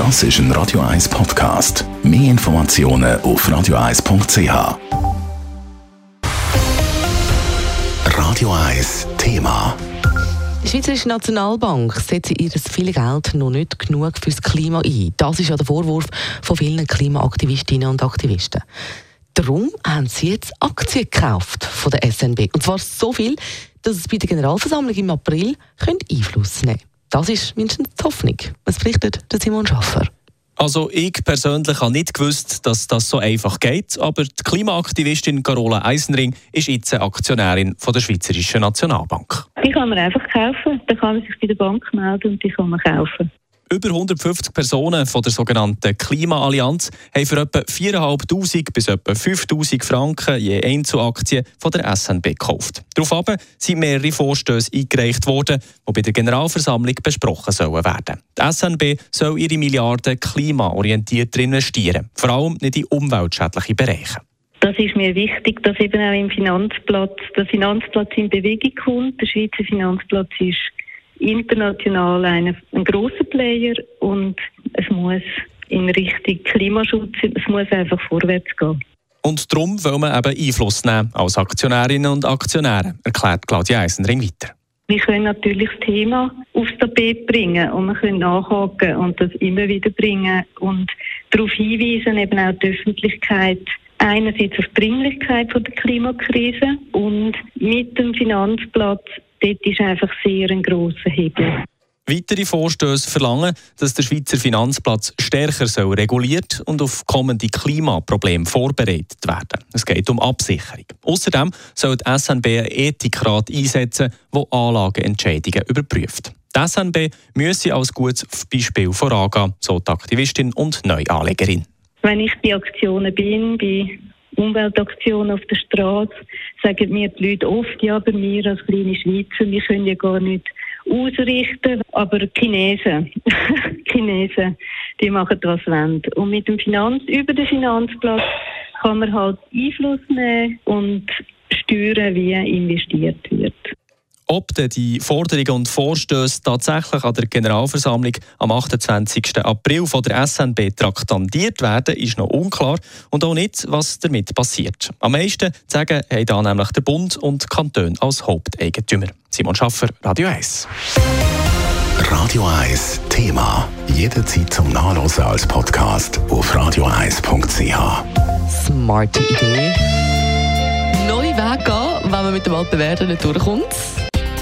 Das ist ein Radio 1 Podcast. Mehr Informationen auf radio1.ch. Radio 1 Thema. Die Schweizerische Nationalbank setzt ihr viel Geld noch nicht genug fürs Klima ein. Das ist ja der Vorwurf von vielen Klimaaktivistinnen und Aktivisten. Darum haben sie jetzt Aktien gekauft von der SNB. Und zwar so viel, dass es bei der Generalversammlung im April Einfluss nehmen könnte. Das ist mindestens die Hoffnung. Was berichtet der Simon Schaffer? Also ich persönlich habe nicht gewusst, dass das so einfach geht, aber die Klimaaktivistin Carola Eisenring ist jetzt Aktionärin von der Schweizerischen Nationalbank. Die kann man einfach kaufen, da kann man sich bei der Bank melden und die kann man kaufen. Über 150 Personen von der sogenannten Klimaallianz haben für etwa 4'500 bis etwa 5'000 Franken je Einzelaktie von der SNB gekauft. Daraufhin sind mehrere Vorstöße eingereicht worden, die bei der Generalversammlung besprochen sollen werden. Die SNB soll ihre Milliarden klimaorientiert investieren, vor allem nicht in umweltschädliche Bereiche. Das ist mir wichtig, dass eben auch im Finanzplatz, der Finanzplatz in Bewegung kommt. Der Schweizer Finanzplatz ist international ein, ein großer Player und es muss in Richtung Klimaschutz, es muss einfach vorwärts gehen. Und darum will man eben Einfluss nehmen als Aktionärinnen und Aktionäre, erklärt Claudia Eisenring weiter. Wir können natürlich das Thema aufs Tapet bringen und wir können nachhaken und das immer wieder bringen und darauf hinweisen, eben auch die Öffentlichkeit, einerseits auf die Dringlichkeit der Klimakrise und mit dem Finanzplatz dort ist einfach sehr ein grosser Hebel. Weitere Vorstöße verlangen, dass der Schweizer Finanzplatz stärker soll reguliert und auf kommende Klimaprobleme vorbereitet werden. Es geht um Absicherung. Außerdem soll die SNB einen Ethikrat einsetzen, der Anlageentscheidungen überprüft. Die SNB müsse als gutes Beispiel vorangehen, so die Aktivistin und Neuanlegerin. Wenn ich bei Aktionen bin, bei Umweltaktionen auf der Straße, sagen mir die Leute oft, ja, aber wir als kleine Schweizer, wir können ja gar nicht ausrichten, aber Chinesen, Chinesen, die machen was wollen. Und mit dem Finanz, über den Finanzplatz kann man halt Einfluss nehmen und steuern, wie investiert wird. Ob die Forderungen und Vorstöße tatsächlich an der Generalversammlung am 28. April von der SNB traktandiert werden, ist noch unklar und auch nicht, was damit passiert. Am meisten sagen haben da nämlich der Bund und die Kantone als Haupteigentümer. Simon Schaffer, Radio 1. Radio 1 Thema. Jederzeit zum Nachlesen als Podcast auf radio1.ch. Smarte Idee. Neue Weg gehen, wenn man mit dem alten Werden nicht durchkommt.